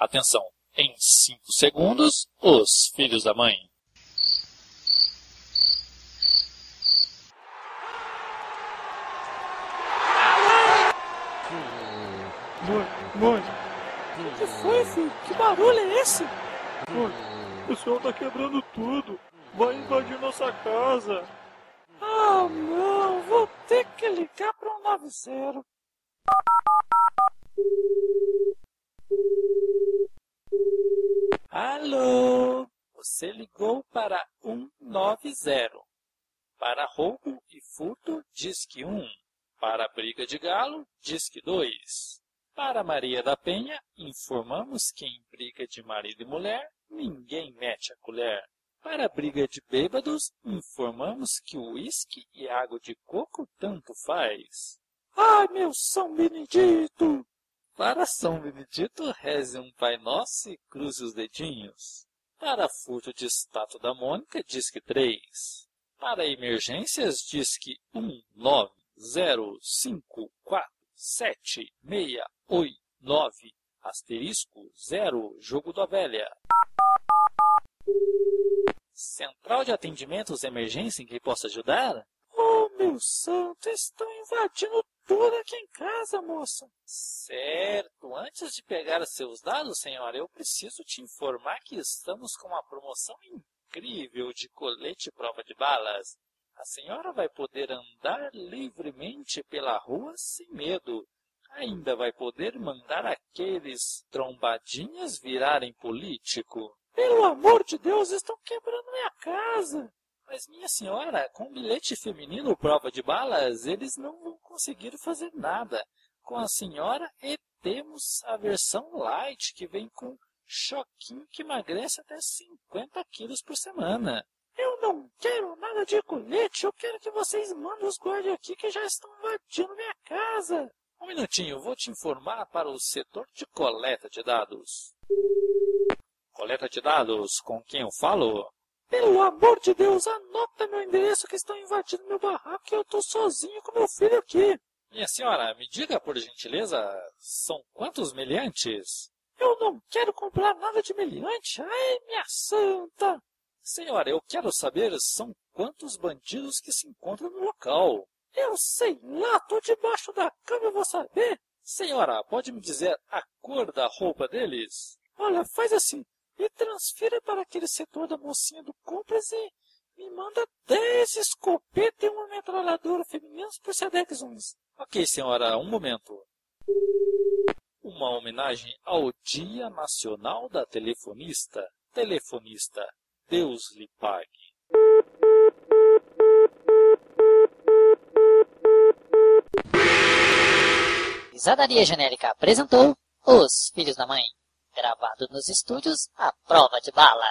Atenção! Em 5 segundos, os filhos da mãe. Mãe. O que foi, filho? Que barulho é esse? Mãe, o senhor tá quebrando tudo. Vai invadir nossa casa. Ah, não. Vou ter que ligar para um 90. Alô? Você ligou para 190. Para roubo e furto, disque 1. Para briga de galo, disque 2. Para Maria da Penha, informamos que em briga de marido e mulher, ninguém mete a colher. Para briga de bêbados, informamos que o uísque e água de coco tanto faz. Ai, meu São Benedito! Para São Benedito, reze um Pai Nosso e cruze os dedinhos. Para furto de estátua da Mônica, disque 3. Para emergências, disque 190547689 asterisco 0 Jogo da Velha. Central de Atendimentos Emergência em que posso ajudar? Oh, meu santo, estão invadindo tudo aqui em casa, moça. Certo. Antes de pegar seus dados, senhora, eu preciso te informar que estamos com uma promoção incrível de colete prova de balas. A senhora vai poder andar livremente pela rua sem medo. Ainda vai poder mandar aqueles trombadinhas virarem político. Pelo amor de Deus, estão quebrando minha casa. Mas, minha senhora, com bilhete feminino prova de balas, eles não vão conseguir fazer nada. Com a senhora, e temos a versão light, que vem com choquinho que emagrece até 50 quilos por semana. Eu não quero nada de colete, eu quero que vocês mandem os guardas aqui que já estão invadindo minha casa. Um minutinho, vou te informar para o setor de coleta de dados. Coleta de dados, com quem eu falo? Pelo amor de Deus, anota meu endereço que estão invadindo meu barraco e eu estou sozinho com meu filho aqui. Minha senhora, me diga por gentileza, são quantos meliantes? Eu não quero comprar nada de meliante. Ai, minha santa! Senhora, eu quero saber são quantos bandidos que se encontram no local. Eu sei lá, tô debaixo da cama, eu vou saber. Senhora, pode me dizer a cor da roupa deles? Olha, faz assim, e transfira para aquele setor da mocinha do compras e me manda 10 escopetas e uma metralhadora feminina por Sedex 11. Ok, senhora, um momento. Uma homenagem ao Dia Nacional da Telefonista. Telefonista, Deus lhe pague. Risadaria Genérica apresentou Os Filhos da Mãe. Gravado nos estúdios A Prova de Bala.